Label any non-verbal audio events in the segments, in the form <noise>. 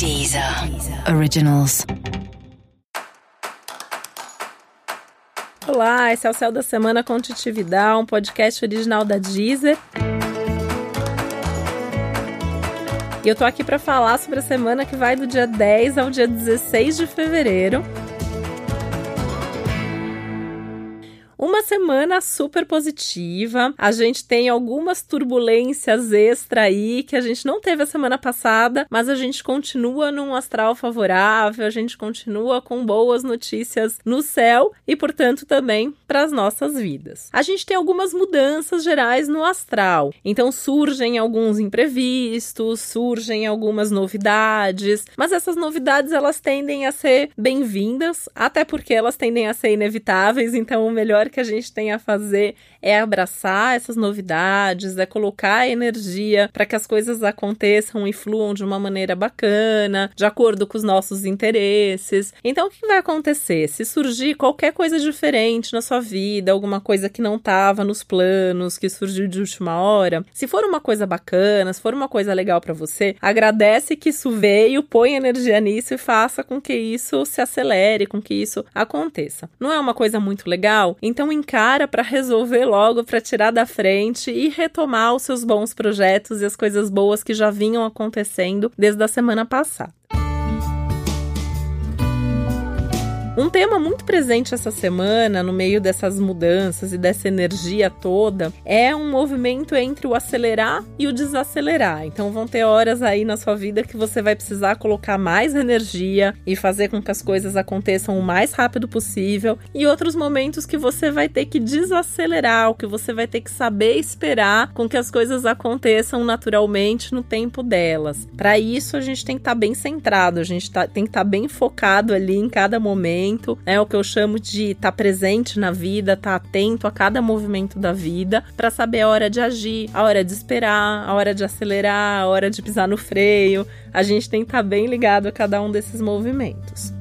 Deezer Originals. Olá, esse é o Céu da Semana com Titividade, um podcast original da Deezer. E eu tô aqui para falar sobre a semana que vai do dia 10 ao dia 16 de fevereiro. Uma semana super positiva. A gente tem algumas turbulências extra aí que a gente não teve a semana passada, mas a gente continua num astral favorável, a gente continua com boas notícias no céu e, portanto, também para as nossas vidas. A gente tem algumas mudanças gerais no astral. Então surgem alguns imprevistos, surgem algumas novidades, mas essas novidades elas tendem a ser bem-vindas, até porque elas tendem a ser inevitáveis, então o melhor que a gente tem a fazer é abraçar essas novidades, é colocar energia para que as coisas aconteçam e fluam de uma maneira bacana, de acordo com os nossos interesses. Então, o que vai acontecer? Se surgir qualquer coisa diferente na sua vida, alguma coisa que não estava nos planos, que surgiu de última hora, se for uma coisa bacana, se for uma coisa legal para você, agradece que isso veio, põe energia nisso e faça com que isso se acelere, com que isso aconteça. Não é uma coisa muito legal? Então, então encara para resolver logo, para tirar da frente e retomar os seus bons projetos e as coisas boas que já vinham acontecendo desde a semana passada. Um tema muito presente essa semana, no meio dessas mudanças e dessa energia toda, é um movimento entre o acelerar e o desacelerar. Então vão ter horas aí na sua vida que você vai precisar colocar mais energia e fazer com que as coisas aconteçam o mais rápido possível, e outros momentos que você vai ter que desacelerar, o que você vai ter que saber esperar com que as coisas aconteçam naturalmente no tempo delas. Para isso a gente tem que estar tá bem centrado, a gente tá, tem que estar tá bem focado ali em cada momento momento, é o que eu chamo de estar tá presente na vida, estar tá atento a cada movimento da vida, para saber a hora de agir, a hora de esperar, a hora de acelerar, a hora de pisar no freio. A gente tem que estar tá bem ligado a cada um desses movimentos.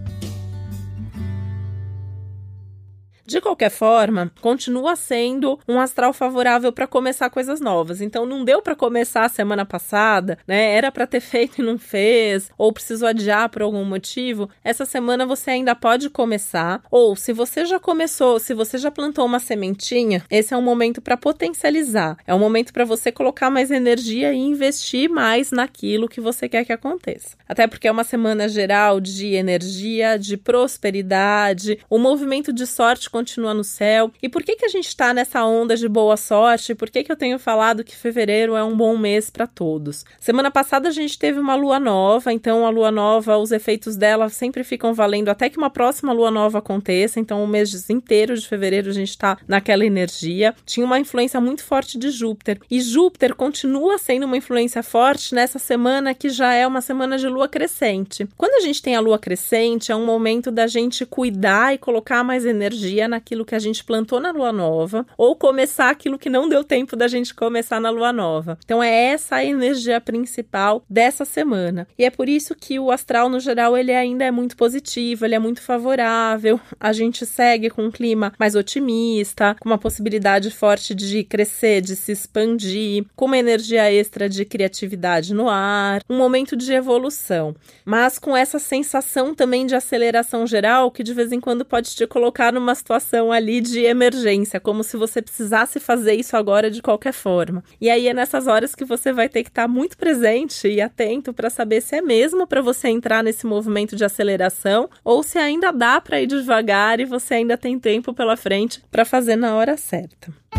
De qualquer forma, continua sendo um astral favorável para começar coisas novas. Então não deu para começar a semana passada, né? Era para ter <laughs> feito e não fez, ou precisou adiar por algum motivo. Essa semana você ainda pode começar, ou se você já começou, se você já plantou uma sementinha, esse é um momento para potencializar. É um momento para você colocar mais energia e investir mais naquilo que você quer que aconteça. Até porque é uma semana geral de energia, de prosperidade, o movimento de sorte continua no céu. E por que, que a gente está nessa onda de boa sorte? Por que, que eu tenho falado que fevereiro é um bom mês para todos? Semana passada a gente teve uma lua nova, então a lua nova, os efeitos dela sempre ficam valendo até que uma próxima lua nova aconteça. Então, o mês inteiro de fevereiro a gente está naquela energia. Tinha uma influência muito forte de Júpiter. E Júpiter continua sendo uma influência forte nessa semana que já é uma semana de lua crescente. Quando a gente tem a lua crescente, é um momento da gente cuidar e colocar mais energia naquilo que a gente plantou na lua nova ou começar aquilo que não deu tempo da gente começar na lua nova. Então é essa a energia principal dessa semana. E é por isso que o astral no geral ele ainda é muito positivo, ele é muito favorável. A gente segue com um clima mais otimista, com uma possibilidade forte de crescer, de se expandir, com uma energia extra de criatividade no ar, um momento de evolução, mas com essa sensação também de aceleração geral que de vez em quando pode te colocar numa situação situação ali de emergência, como se você precisasse fazer isso agora de qualquer forma. E aí é nessas horas que você vai ter que estar muito presente e atento para saber se é mesmo para você entrar nesse movimento de aceleração ou se ainda dá para ir devagar e você ainda tem tempo pela frente para fazer na hora certa.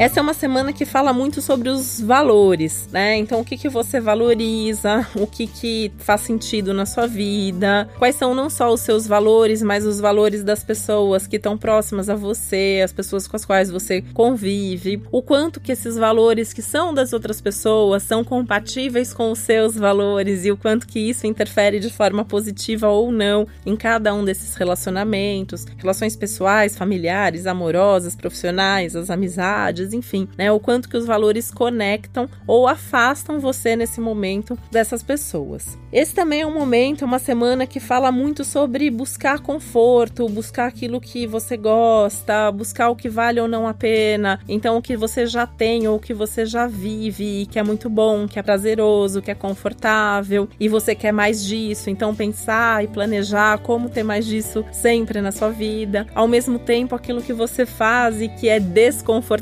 Essa é uma semana que fala muito sobre os valores, né? Então, o que, que você valoriza, o que, que faz sentido na sua vida, quais são não só os seus valores, mas os valores das pessoas que estão próximas a você, as pessoas com as quais você convive, o quanto que esses valores que são das outras pessoas são compatíveis com os seus valores? E o quanto que isso interfere de forma positiva ou não em cada um desses relacionamentos, relações pessoais, familiares, amorosas, profissionais, as amizades valores, enfim, né? O quanto que os valores conectam ou afastam você nesse momento dessas pessoas. Esse também é um momento, uma semana que fala muito sobre buscar conforto, buscar aquilo que você gosta, buscar o que vale ou não a pena. Então, o que você já tem ou o que você já vive, que é muito bom, que é prazeroso, que é confortável e você quer mais disso. Então, pensar e planejar como ter mais disso sempre na sua vida. Ao mesmo tempo, aquilo que você faz e que é desconfortável,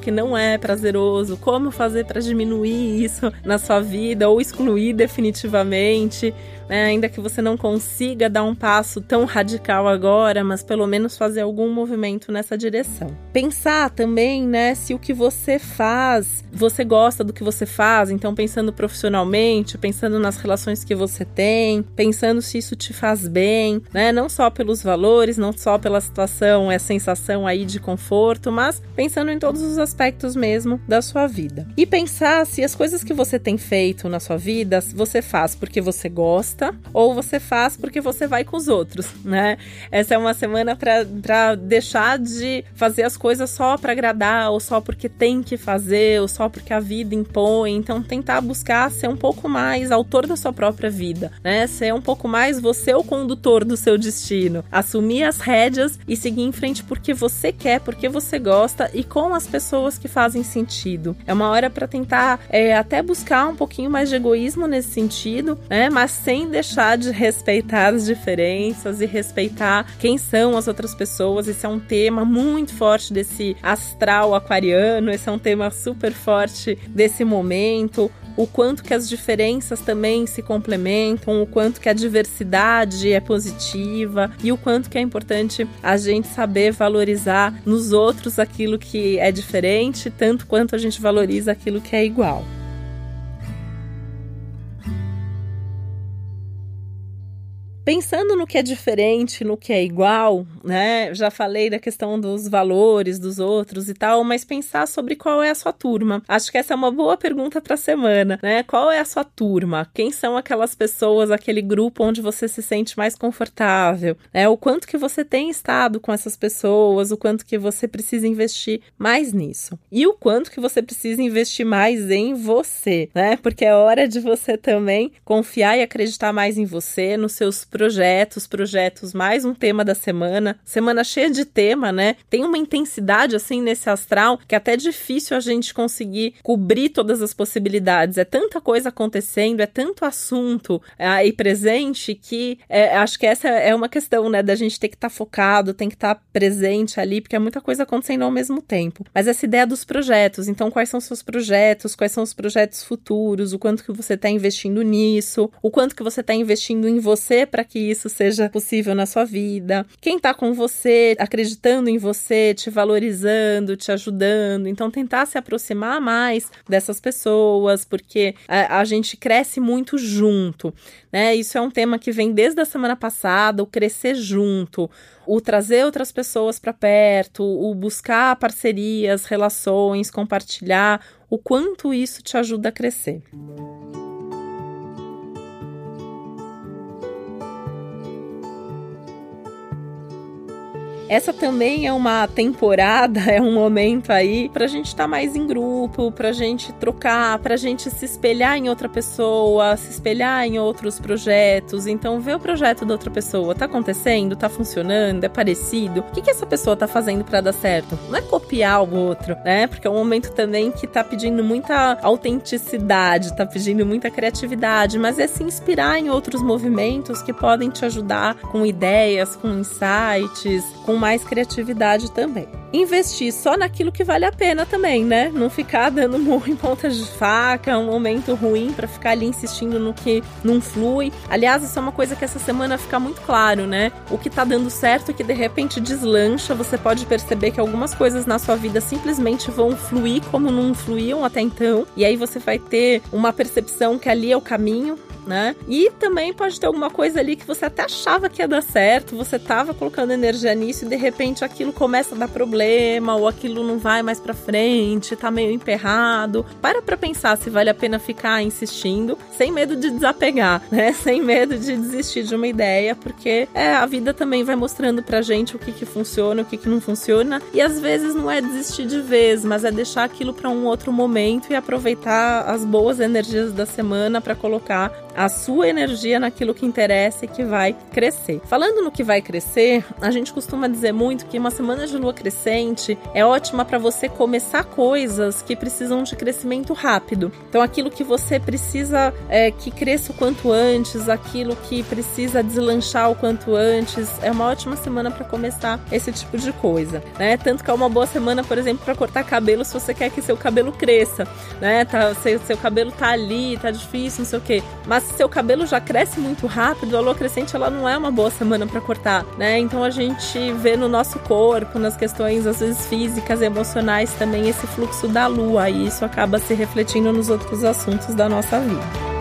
que não é prazeroso, como fazer para diminuir isso na sua vida ou excluir definitivamente né? ainda que você não consiga dar um passo tão radical agora, mas pelo menos fazer algum movimento nessa direção. Pensar também, né, se o que você faz, você gosta do que você faz, então pensando profissionalmente, pensando nas relações que você tem, pensando se isso te faz bem, né? Não só pelos valores, não só pela situação, é sensação aí de conforto, mas pensando em todos os aspectos mesmo da sua vida. E pensar se as coisas que você tem feito na sua vida, você faz porque você gosta ou você faz porque você vai com os outros, né? Essa é uma semana para deixar de fazer as coisas só para agradar ou só porque tem que fazer ou só porque a vida impõe. Então, tentar buscar ser um pouco mais autor da sua própria vida, né? Ser um pouco mais você o condutor do seu destino. Assumir as rédeas e seguir em frente porque você quer, porque você gosta e com as pessoas que fazem sentido. É uma hora para tentar é, até buscar um pouquinho mais de egoísmo nesse sentido, né? Mas sem deixar de respeitar as diferenças e respeitar quem são as outras pessoas. Esse é um tema muito forte desse astral aquariano, esse é um tema super forte desse momento o quanto que as diferenças também se complementam, o quanto que a diversidade é positiva e o quanto que é importante a gente saber valorizar nos outros aquilo que é diferente, tanto quanto a gente valoriza aquilo que é igual. Pensando no que é diferente, no que é igual, né? Já falei da questão dos valores dos outros e tal, mas pensar sobre qual é a sua turma. Acho que essa é uma boa pergunta para a semana, né? Qual é a sua turma? Quem são aquelas pessoas, aquele grupo onde você se sente mais confortável? É o quanto que você tem estado com essas pessoas, o quanto que você precisa investir mais nisso. E o quanto que você precisa investir mais em você, né? Porque é hora de você também confiar e acreditar mais em você, nos seus projetos, projetos mais um tema da semana, semana cheia de tema, né? Tem uma intensidade assim nesse astral que é até difícil a gente conseguir cobrir todas as possibilidades. É tanta coisa acontecendo, é tanto assunto aí presente que é, acho que essa é uma questão, né? Da gente ter que estar tá focado, tem que estar tá presente ali, porque é muita coisa acontecendo ao mesmo tempo. Mas essa ideia dos projetos, então quais são seus projetos, quais são os projetos futuros, o quanto que você está investindo nisso, o quanto que você está investindo em você para que isso seja possível na sua vida. Quem tá com você, acreditando em você, te valorizando, te ajudando. Então, tentar se aproximar mais dessas pessoas, porque a, a gente cresce muito junto, né? Isso é um tema que vem desde a semana passada, o crescer junto o trazer outras pessoas para perto, o buscar parcerias, relações, compartilhar, o quanto isso te ajuda a crescer. Essa também é uma temporada, <laughs> é um momento aí pra gente estar tá mais em grupo, pra gente trocar, pra gente se espelhar em outra pessoa, se espelhar em outros projetos. Então, ver o projeto da outra pessoa, tá acontecendo, tá funcionando, é parecido. O que, que essa pessoa tá fazendo para dar certo? Não é copiar o outro, né? Porque é um momento também que tá pedindo muita autenticidade, tá pedindo muita criatividade, mas é se inspirar em outros movimentos que podem te ajudar com ideias, com insights, com mais criatividade também. Investir só naquilo que vale a pena também, né? Não ficar dando <laughs> murro em pontas de faca, é um momento ruim para ficar ali insistindo no que não flui. Aliás, isso é uma coisa que essa semana fica muito claro, né? O que tá dando certo e que de repente deslancha, você pode perceber que algumas coisas na sua vida simplesmente vão fluir como não fluíam até então, e aí você vai ter uma percepção que ali é o caminho, né? E também pode ter alguma coisa ali que você até achava que ia dar certo, você tava colocando energia nisso e de repente aquilo começa a dar problema ou aquilo não vai mais para frente, tá meio emperrado. Para pra pensar se vale a pena ficar insistindo, sem medo de desapegar, né? <laughs> Sem medo de desistir de uma ideia, porque é, a vida também vai mostrando pra gente o que que funciona, o que que não funciona, e às vezes não é desistir de vez, mas é deixar aquilo para um outro momento e aproveitar as boas energias da semana para colocar a sua energia naquilo que interessa e que vai crescer. Falando no que vai crescer, a gente costuma dizer muito que uma semana de lua crescente é ótima para você começar coisas que precisam de crescimento rápido. Então, aquilo que você precisa é, que cresça o quanto antes, aquilo que precisa deslanchar o quanto antes, é uma ótima semana para começar esse tipo de coisa, né? Tanto que é uma boa semana, por exemplo, para cortar cabelo se você quer que seu cabelo cresça, né? Tá, seu, seu cabelo tá ali, tá difícil, não sei o quê. Mas seu cabelo já cresce muito rápido, a lua crescente ela não é uma boa semana para cortar, né? Então a gente vê no nosso corpo, nas questões às vezes físicas, emocionais também esse fluxo da lua e isso acaba se refletindo nos outros assuntos da nossa vida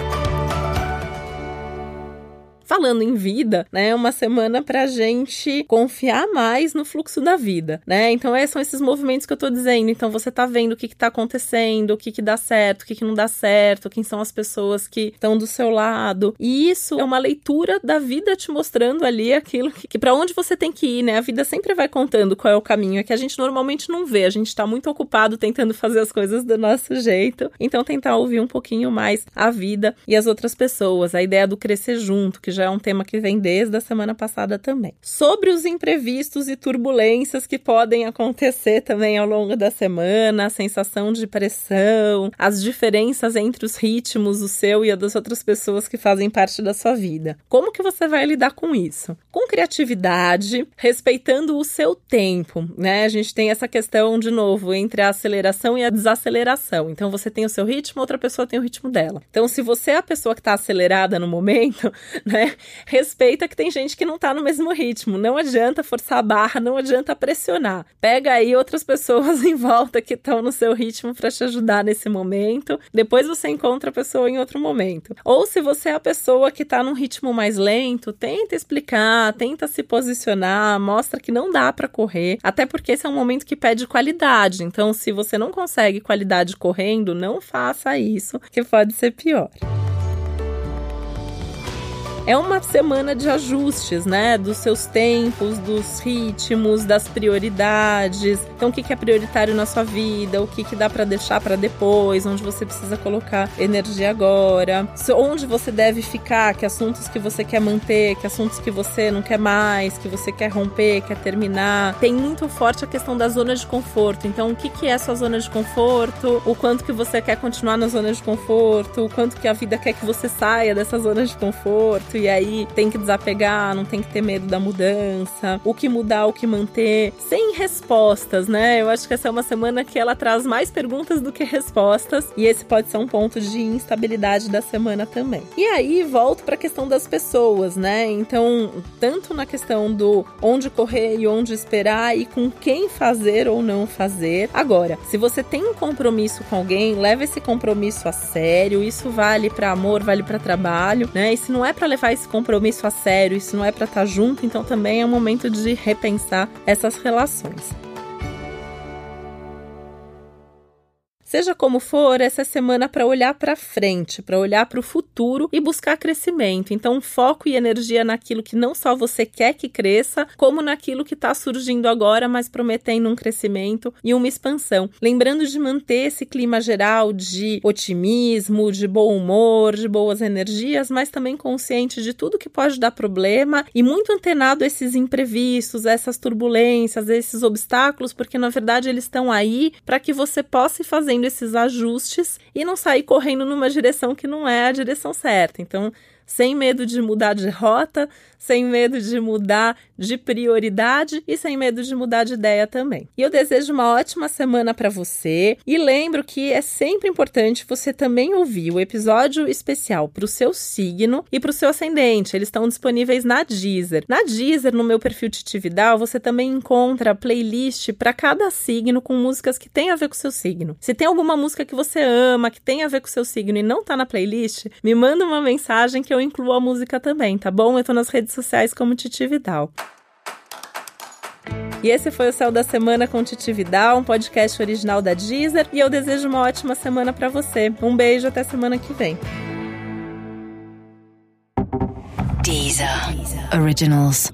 falando em vida, né, é uma semana pra gente confiar mais no fluxo da vida, né? Então, esses são esses movimentos que eu tô dizendo. Então, você tá vendo o que que tá acontecendo, o que que dá certo, o que que não dá certo, quem são as pessoas que estão do seu lado. E isso é uma leitura da vida te mostrando ali aquilo que, que para onde você tem que ir, né? A vida sempre vai contando qual é o caminho, é que a gente normalmente não vê, a gente tá muito ocupado tentando fazer as coisas do nosso jeito. Então, tentar ouvir um pouquinho mais a vida e as outras pessoas, a ideia do crescer junto, que já é tema que vem desde a semana passada também. Sobre os imprevistos e turbulências que podem acontecer também ao longo da semana, a sensação de pressão, as diferenças entre os ritmos, o seu e a das outras pessoas que fazem parte da sua vida. Como que você vai lidar com isso? Com criatividade, respeitando o seu tempo, né? A gente tem essa questão de novo entre a aceleração e a desaceleração. Então você tem o seu ritmo, outra pessoa tem o ritmo dela. Então se você é a pessoa que está acelerada no momento, <laughs> né? Respeita que tem gente que não tá no mesmo ritmo. Não adianta forçar a barra, não adianta pressionar. Pega aí outras pessoas <laughs> em volta que estão no seu ritmo para te ajudar nesse momento. Depois você encontra a pessoa em outro momento. Ou se você é a pessoa que tá num ritmo mais lento, tenta explicar, tenta se posicionar, mostra que não dá para correr, até porque esse é um momento que pede qualidade. Então, se você não consegue qualidade correndo, não faça isso, que pode ser pior. É uma semana de ajustes, né? Dos seus tempos, dos ritmos, das prioridades. Então, o que é prioritário na sua vida? O que dá para deixar para depois? Onde você precisa colocar energia agora? Onde você deve ficar? Que assuntos que você quer manter? Que assuntos que você não quer mais? Que você quer romper? Quer terminar? Tem muito forte a questão da zona de conforto. Então, o que é sua zona de conforto? O quanto que você quer continuar na zona de conforto? O quanto que a vida quer que você saia dessa zona de conforto? E aí tem que desapegar, não tem que ter medo da mudança, o que mudar, o que manter, sem respostas, né? Eu acho que essa é uma semana que ela traz mais perguntas do que respostas e esse pode ser um ponto de instabilidade da semana também. E aí volto para a questão das pessoas, né? Então, tanto na questão do onde correr e onde esperar e com quem fazer ou não fazer. Agora, se você tem um compromisso com alguém, leva esse compromisso a sério. Isso vale para amor, vale para trabalho, né? E se não é para levar levar esse compromisso a sério, isso não é para estar tá junto, então também é um momento de repensar essas relações. Seja como for, essa é semana para olhar para frente, para olhar para o futuro e buscar crescimento. Então, foco e energia naquilo que não só você quer que cresça, como naquilo que está surgindo agora, mas prometendo um crescimento e uma expansão. Lembrando de manter esse clima geral de otimismo, de bom humor, de boas energias, mas também consciente de tudo que pode dar problema e muito antenado a esses imprevistos, essas turbulências, esses obstáculos, porque na verdade eles estão aí para que você possa ir fazendo esses ajustes e não sair correndo numa direção que não é a direção certa. Então, sem medo de mudar de rota, sem medo de mudar de prioridade e sem medo de mudar de ideia também. E eu desejo uma ótima semana para você e lembro que é sempre importante você também ouvir o episódio especial para o seu signo e para o seu ascendente. Eles estão disponíveis na Deezer. Na Deezer, no meu perfil Titividal, você também encontra playlist para cada signo com músicas que tem a ver com o seu signo. Se tem alguma música que você ama, que tem a ver com o seu signo e não tá na playlist, me manda uma mensagem que eu incluo a música também, tá bom? Eu tô nas redes sociais como Titi Vidal. E esse foi o Céu da Semana com Titi Vidal, um podcast original da Deezer. E eu desejo uma ótima semana para você. Um beijo, até semana que vem. Deezer. Originals.